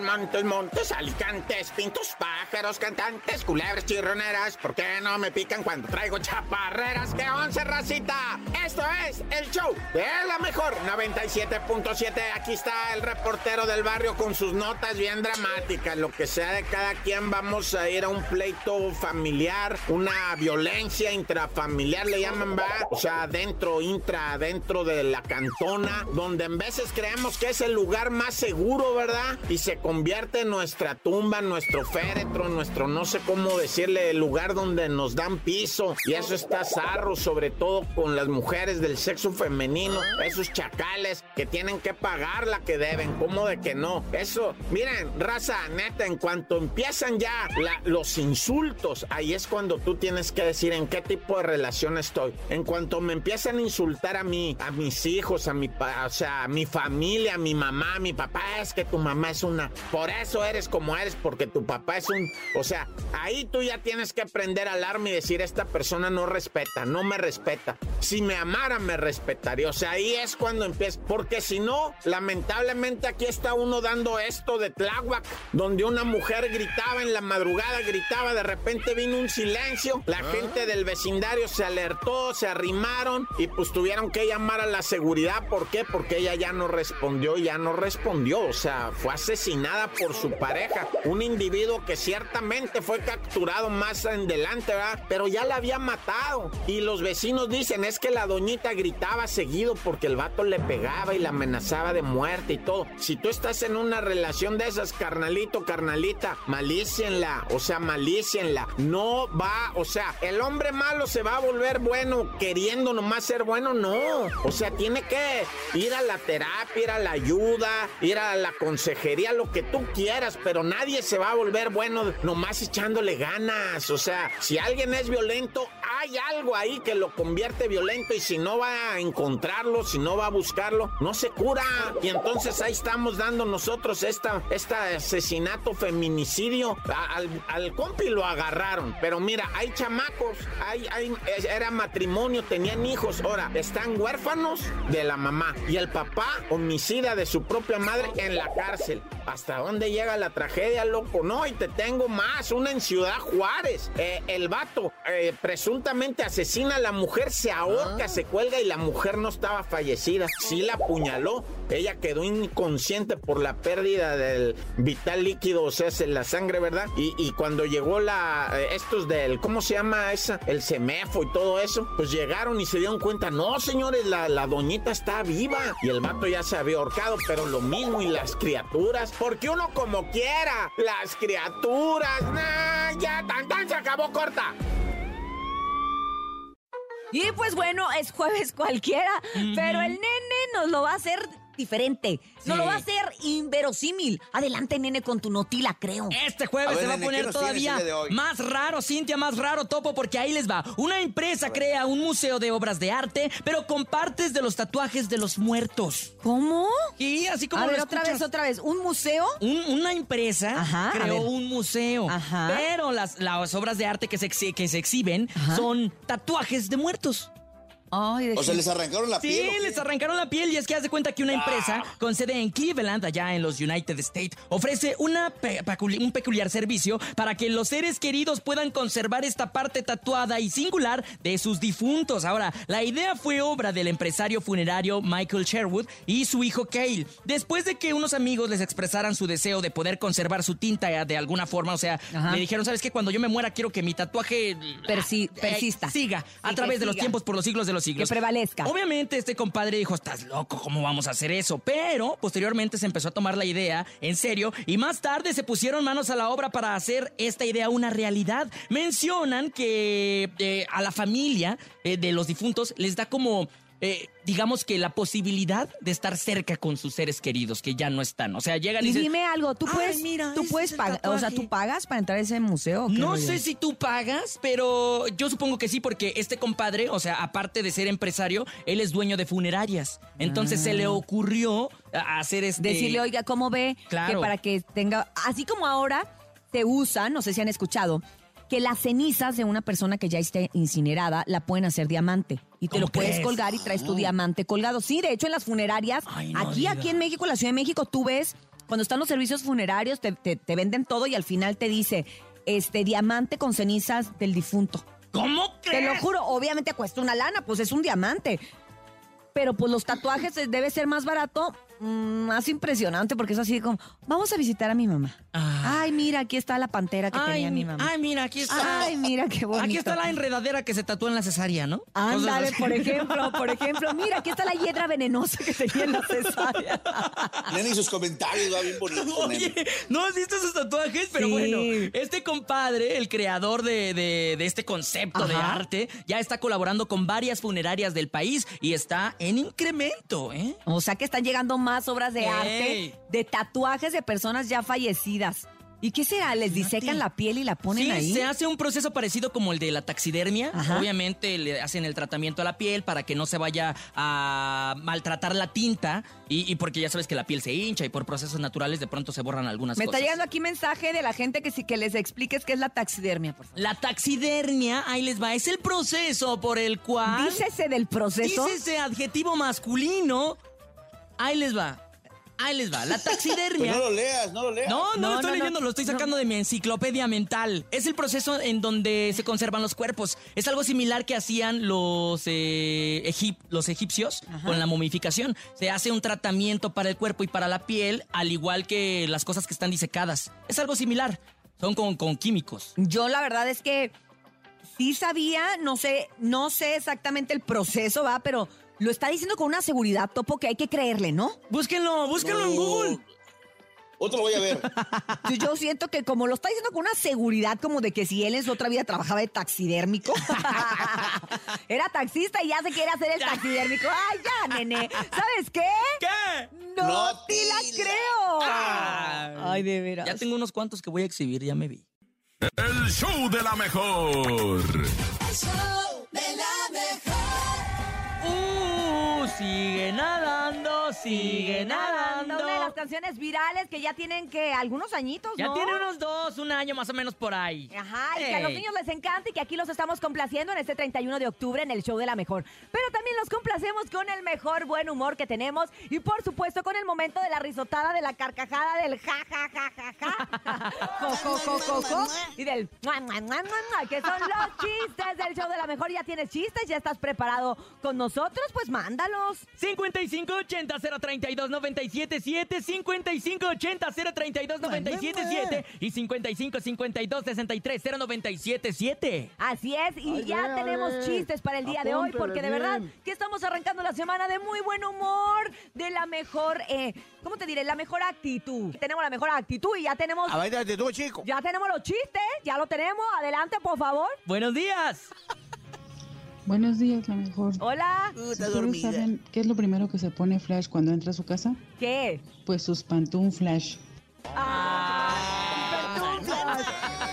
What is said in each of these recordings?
Montes, montes, alicantes, pintos, pájaros, cantantes, culebres, chirroneras. ¿Por qué no me pican cuando traigo chaparreras? ¡Qué once, racita! Esto es el show de la mejor 97.7. Aquí está el reportero del barrio con sus notas bien dramáticas. Lo que sea de cada quien, vamos a ir a un pleito familiar, una violencia intrafamiliar, le llaman, va. O sea, dentro, intra, dentro de la cantona, donde en veces creemos que es el lugar más seguro, ¿verdad? Y se convierte en nuestra tumba, nuestro féretro, nuestro no sé cómo decirle, el lugar donde nos dan piso. Y eso está zarro, sobre todo con las mujeres del sexo femenino, esos chacales que tienen que pagar la que deben, ¿cómo de que no? Eso, miren, raza, neta, en cuanto empiezan ya los insultos, ahí es cuando tú tienes que decir en qué tipo de relación estoy. En cuanto me empiezan a insultar a mí, a mis hijos, a mi, a mi familia, a mi mamá, a mi papá, es que tu mamá es una por eso eres como eres, porque tu papá es un... O sea, ahí tú ya tienes que aprender a alarme y decir, esta persona no respeta, no me respeta. Si me amara, me respetaría. O sea, ahí es cuando empieza. Porque si no, lamentablemente aquí está uno dando esto de Tláhuac, donde una mujer gritaba en la madrugada, gritaba, de repente vino un silencio, la ah. gente del vecindario se alertó, se arrimaron y pues tuvieron que llamar a la seguridad. ¿Por qué? Porque ella ya no respondió, ya no respondió. O sea, fue asesinada nada por su pareja. Un individuo que ciertamente fue capturado más en delante, ¿verdad? Pero ya la había matado. Y los vecinos dicen, es que la doñita gritaba seguido porque el vato le pegaba y la amenazaba de muerte y todo. Si tú estás en una relación de esas, carnalito, carnalita, malícienla, o sea, malícienla. No va, o sea, el hombre malo se va a volver bueno queriendo nomás ser bueno, no. O sea, tiene que ir a la terapia, ir a la ayuda, ir a la consejería, lo que tú quieras, pero nadie se va a volver bueno nomás echándole ganas. O sea, si alguien es violento, hay algo ahí que lo convierte violento y si no va a encontrarlo, si no va a buscarlo, no se cura. Y entonces ahí estamos dando nosotros esta, este asesinato, feminicidio. al, al, compi lo agarraron, pero mira, hay chamacos, hay, hay, era matrimonio, tenían hijos, ahora están huérfanos de la mamá y el papá homicida de su propia madre en la cárcel. ¿Hasta dónde llega la tragedia, loco? No, y te tengo más, una en Ciudad Juárez. Eh, el vato eh, presuntamente asesina a la mujer, se ahorca, ah. se cuelga y la mujer no estaba fallecida. Sí la apuñaló. Ella quedó inconsciente por la pérdida del vital líquido, o sea, la sangre, ¿verdad? Y, cuando llegó la, eh, estos del, ¿cómo se llama esa? El semefo y todo eso, pues llegaron y se dieron cuenta, no, señores, la, la doñita está viva. Y el vato ya se había ahorcado, pero lo mismo y las criaturas porque uno como quiera. Las criaturas, ya, tan tan se acabó corta. Y pues bueno, es jueves cualquiera, pero el nene nos lo va a hacer diferente. No lo va a hacer inverosímil. Adelante, nene, con tu notila, creo. Este jueves se va a poner todavía más raro, Cintia, más raro, Topo, porque ahí les va. Una empresa crea un museo de obras de arte, pero con partes de los tatuajes de los muertos. ¿Cómo? Y así como A ver, otra vez, otra vez. ¿Un museo? una empresa creó un museo, pero las, las obras de arte que se, que se exhiben son tatuajes de muertos o sea, les arrancaron la piel. Sí, les arrancaron la piel y es que hace cuenta que una empresa ah. con sede en Cleveland, allá en los United States, ofrece una un peculiar servicio para que los seres queridos puedan conservar esta parte tatuada y singular de sus difuntos. Ahora, la idea fue obra del empresario funerario Michael Sherwood y su hijo Cale. Después de que unos amigos les expresaran su deseo de poder conservar su tinta de alguna forma, o sea, le dijeron, ¿sabes qué? Cuando yo me muera quiero que mi tatuaje eh, persista. siga a través de los tiempos por los siglos de los que prevalezca. Obviamente este compadre dijo, estás loco, ¿cómo vamos a hacer eso? Pero posteriormente se empezó a tomar la idea en serio y más tarde se pusieron manos a la obra para hacer esta idea una realidad. Mencionan que eh, a la familia eh, de los difuntos les da como eh, digamos que la posibilidad de estar cerca con sus seres queridos que ya no están. O sea, llegan y, Y dicen, dime algo, tú "Ay, puedes, mira, tú puedes pagar, o sea, tatuaje". tú pagas para entrar a ese museo. No sé si tú pagas, pero yo supongo que sí, porque este compadre, o sea, aparte de ser empresario, él es dueño de funerarias. Entonces se le ocurrió a- hacer este. Ah. Decirle, oiga, ¿cómo ve Claro. que para que tenga, así como ahora se usan, no sé si han escuchado, que las cenizas de una persona que ya esté incinerada la pueden hacer diamante y te ¿Cómo lo puedes colgar y traes tu diamante colgado. Sí, de hecho en las funerarias, Ay, no aquí, aquí en México, en la Ciudad de México, tú ves cuando están los servicios funerarios te, te- te venden todo y al final te dice este diamante con cenizas del difunto. ¿Cómo Te crees? lo juro, obviamente cuesta una lana, pues es un diamante. Pero pues los tatuajes eh, debe ser más barato, más impresionante, porque es así como, vamos a visitar a mi mamá. Ah. Ay, mira, aquí está la pantera que Ay, tenía mi mamá. ay, mira, aquí está. Ay, mira qué bonito. Aquí está la enredadera que se tatuó en la cesárea, ¿no? Ándale, por ejemplo, por ejemplo, mira, aquí está la hiedra venenosa que tenía en la cesárea. Nene y sus comentarios, va bien bonito. Oye. ¿no has visto esos tatuajes? Pero Sí. bueno, este compadre, el creador de, de- de este concepto de arte, ya está colaborando con varias funerarias del país y está en incremento, ¿eh? O sea que están llegando más obras de arte, de tatuajes de personas ya fallecidas. ¿Y qué será? ¿Les disecan la piel y la ponen sí, ahí? se hace un proceso parecido como el de la taxidermia. Ajá. Obviamente le hacen el tratamiento a la piel para que no se vaya a maltratar la tinta y, y porque ya sabes que la piel se hincha y por procesos naturales de pronto se borran algunas Me cosas. está llegando aquí mensaje de la gente que sí que les expliques qué es la taxidermia, por favor. La taxidermia, ahí les va, es el proceso por el cual... Dícese del proceso. Dice ese adjetivo masculino. Ahí les va. Ahí les va. La Pues taxidermia. no lo leas, no lo leas. No, no, No, lo estoy no, no. leyendo, lo estoy sacando de mi enciclopedia mental. Es el proceso en donde se conservan los cuerpos. Es algo similar que hacían los, eh, egip- los egipcios con la momificación. Se hace un tratamiento para el cuerpo y para la piel, al igual que las cosas que están disecadas. Es algo similar. Son con, con químicos. Yo la verdad es que sí sabía, no sé, no sé exactamente el proceso, va, pero lo está diciendo con una seguridad, Topo, que hay que creerle, ¿no? Búsquenlo, búsquenlo en. Google. Otro lo voy a ver. Yo- Yo siento que como lo está diciendo con una seguridad como de que si él en su otra vida trabajaba de taxidérmico, era taxista y ya se quiere hacer el taxidérmico. ¡Ay, ya, nene! ¿Sabsabes qué? ¿Qué? ¡No, No te la creo! Ah. Ay, de veras. Ya tengo unos cuantos que voy a exhibir, ya me vi. El show de la mejor. Uh, sigue nadando, sigue nadando. Una de las canciones virales que ya tienen que algunos añitos, Ya ¿no? tiene unos dos, un año más o menos por ahí. Ajá, y que a los Ey. niños les encanta y que aquí los estamos complaciendo en este 31 de octubre en el show de la mejor. Pero también los complacemos con el mejor buen humor que tenemos y por supuesto con el momento de la risotada, de la carcajada, del ja, ja, ja, ja, ja, jo, jo, jo, jo, jo, y del mua, mua, mua, mua, mua, que son los chistes del show de la mejor. Ya tienes chistes, ya estás preparado con nosotros, pues mándalos. 5580 032 977 5580 032 977 y 5552 63 0977 Así es, y ya tenemos chistes para el día de hoy, porque de verdad que estamos arrancando la semana de muy buen humor, de la mejor, eh, ¿cómo te diré? La mejor actitud. Tenemos la mejor actitud y ya tenemos, A ver, de tú, chico. ya tenemos los chistes, ya lo tenemos. Adelante, por favor. Buenos días. Buenos días, la mejor. Hola. ¿Ustedes saben qué es lo primero que se pone Flash cuando entra a su casa? ¿Qué? Pues sus pantún Flash. Ah, pantuflas.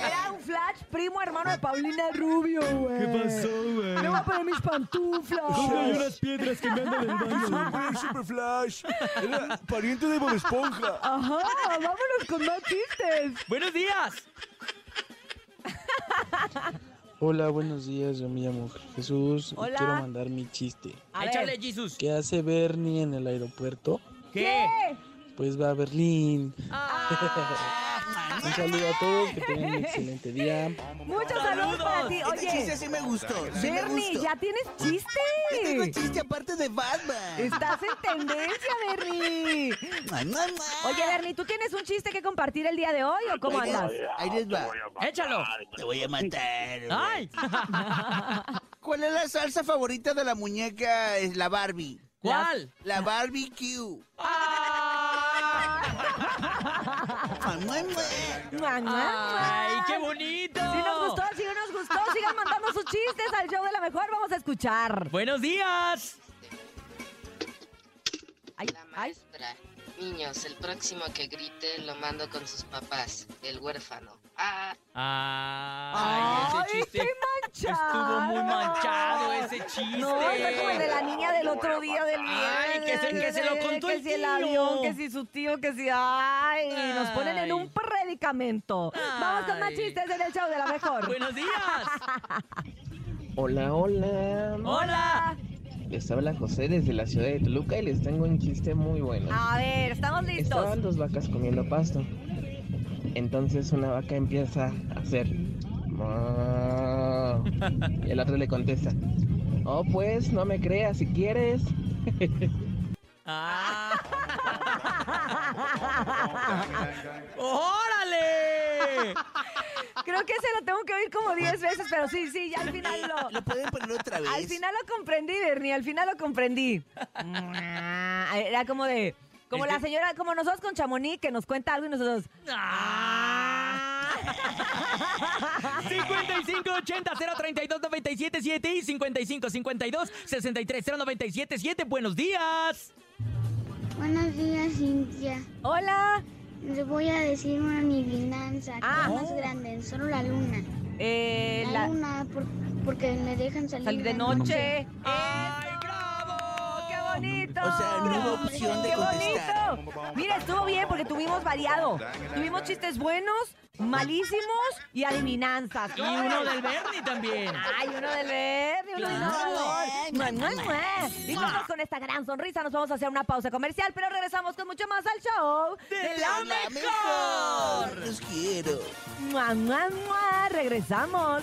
Era un flash primo hermano de Paulina Rubio, güey. ¿Qué pasó, güey? Me voy a poner mis pantuflas. piedras que me andan en el baño. Super Flash. Era pariente de Bob Esponja. Ajá, vámonos con más chistes. Buenos días. Hola, buenos días. Yo me llamo Jesús Hola. y quiero mandar mi chiste. A ver. Échale, Jesus. ¿Qué hace Bernie en el aeropuerto? ¿Qué? Pues va a Berlín. Ah. Un saludo a todos, que tengan un excelente día. Muchos saludos para ti. Oye, sí me gustó. sí me Bernie, gustó. ya tienes chiste. Tengo chiste aparte de Batman. Estás en tendencia, Bernie. Mua. Oye, Bernie, ¿tú tienes un chiste que compartir el día de hoy o cómo andas? Ahí les va. Échalo. Te voy a matar. ¡Ay! ¿Cuál es la salsa favorita de la muñeca? Es la Barbie. ¿Cuál? La barbecue. ¡Ah! ¡Ay, qué bonito! Si nos gustó, si no nos gustó, sigan mandando sus chistes al show de la mejor. Vamos a escuchar. ¡Buenos días! Ay, la maestra. Niños, el próximo que grite lo mando con sus papás. El huérfano. Ah, Ay, ese chiste estoy estuvo muy manchado ese chiste. No, está como el de la niña del otro día del Ay, que se- que se lo contó que el si el tío. avión, que si su tío, que si... Ay, nos ponen en Ay. un predicamento. Vamos con más Ay. chistes en el show de la mejor. Buenos días. Hola, hola. Hola. Les habla José desde la ciudad de Toluca y les tengo un chiste muy bueno. A ver, estamos listos. Estaban dos vacas comiendo pasto. Entonces una vaca empieza a hacer. Y el otro le contesta. Oh, pues, no me creas si quieres. Ah. ¡Órale! Creo que se lo tengo que oír como 10 veces, pero sí, sí, ya al final lo... ¿Lo pueden poner otra vez? Al final lo comprendí, Bernie, al final lo comprendí. Era como de... Como Es la que- señora, como nosotros con Chamonix, que nos cuenta algo y nosotros... Ah. 5580 032 977 y 5552 63 0977. Buenos días. Buenos días, Cintia. Hola. Les voy a decir una adivinanza. ¿Qué Ah. es más grande? Solo la luna. Eh, la, la- luna, por- porque me dejan salir, salir de noche. ¡Ay, bravo! ¡Qué bonito! O sea, no hubo opción de ¡Qué contestar. bonito! Mira, estuvo bien porque tuvimos variado. Tuvimos chistes buenos, malísimos y adivinanzas. Y uno del Bernie también. Ay, uno del verde, Y nosotros con esta gran sonrisa nos vamos a hacer una pausa comercial, pero regresamos con mucho más al show ¡De la ¡La mejor! Los quiero. Mua, mua, mua. Regresamos.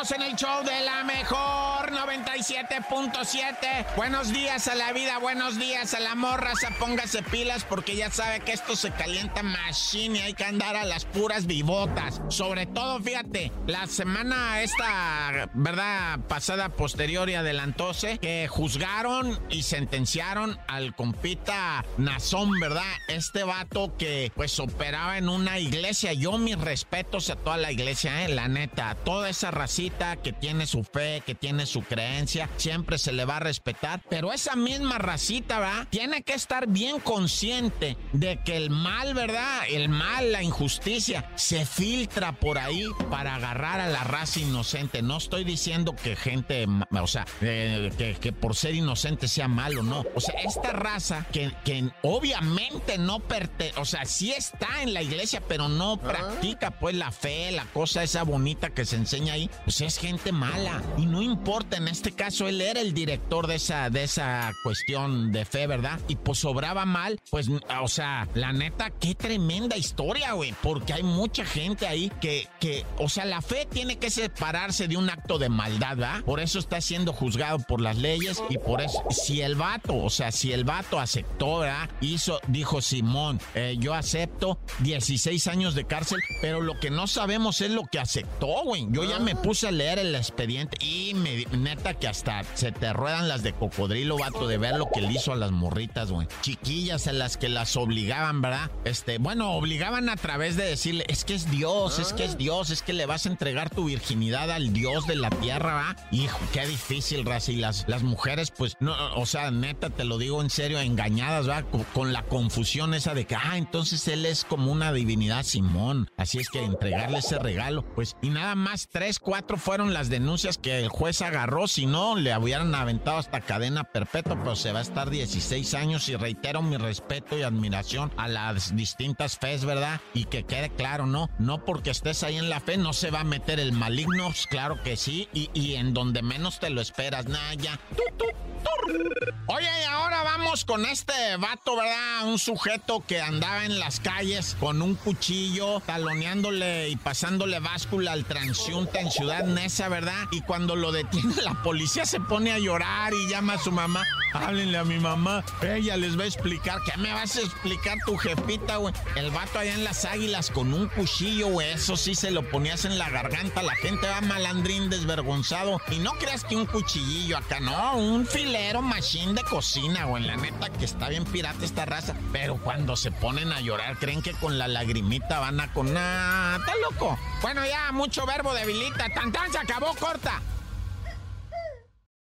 En el show de la mejor 97.7. Buenos días a la vida, buenos días a la morraza. Póngase pilas porque ya sabe que esto se calienta machine y hay que andar a las puras vivotas. Sobre todo, fíjate, la semana esta, ¿verdad? Pasada, posterior y adelantóse, que juzgaron y sentenciaron al compita Nazón, ¿verdad? Este vato que pues operaba en una iglesia. Yo mis respetos a toda la iglesia, ¿eh? La neta, toda esa racita que tiene su fe, que tiene su creencia, siempre se le va a respetar. Pero esa misma racita, ¿verdad? Tiene que estar bien consciente de que el mal, ¿verdad? El mal, la injusticia, se filtra por ahí para agarrar a la raza inocente. No estoy diciendo que gente, o sea, eh, que, que por ser inocente sea malo, no. O sea, esta raza que, que obviamente no pertenece, o sea, sí está en la iglesia, pero no practica pues la fe, la cosa esa bonita que se enseña ahí, pues es gente mala. Y no importa, en este caso él era el director de esa, de esa cuestión de fe, ¿verdad? Y pues sobraba mal, pues, o sea, la neta, qué tremenda historia, güey, porque hay mucha gente ahí que, que, o sea, la fe tiene que separarse de un acto de maldad, ¿verdad? Por eso está siendo juzgado por las leyes y por eso, si el vato, o sea, si el vato aceptó, ¿verdad? Hizo, dijo Simón, eh, yo acepto 16 años de cárcel, pero lo que no sabemos es lo que aceptó, güey. Yo ya me puse a leer el expediente y me, neta que hasta se te ruedan las de cocodrilo, vato, de ver lo que le hizo a las morritas, güey. Chiquillas a las que las obligaban, ¿verdad? Este, bueno, obligaban a través de decirle, es que es Dios, es que es Dios, es que le vas a entregar tu virginidad al Dios de la tierra, ¿va? Hijo, qué difícil, raza. Y las, mujeres, pues, no, o sea, neta, te lo digo en serio, engañadas, ¿va? Con la confusión esa de que, ah, entonces él es como una divinidad Simón. Así es que entregarle ese regalo, pues, y nada más, tres, cuatro fueron las denuncias que el juez agarró. Si no, le hubieran aventado hasta cadena perpetua, pero se va a estar 16 años. Y reitero mi respeto y admiración a las distintas fes, ¿verdad? Y que quede claro, ¿no? No porque estés ahí en la fe, no se va a meter el maligno, pues, claro que sí. Y, y en donde menos te lo esperas, nada, ya. Tú, tú, Oye, y ahora vamos con este vato, ¿verdad? Un sujeto que andaba en las calles con un cuchillo, taloneándole y pasándole báscula al transiunte en Ciudad Neza, ¿verdad? Y cuando lo detiene la policía se pone a llorar y llama a su mamá. Háblenle a mi mamá, ella les va a explicar. ¿Qué me vas a explicar tu jefita, güey? El vato allá en las águilas con un cuchillo, güey. Eso sí se lo ponías en la garganta. La gente va malandrín, desvergonzado. Y no creas que un cuchillillo acá, no. Un filero machine de cocina, güey. La neta que está bien pirata esta raza. Pero cuando se ponen a llorar, creen que con la lagrimita van a con. ¡Ah! ¡Está loco! Bueno, ya, mucho verbo debilita. ¡Tan, tan! Se acabó, corta.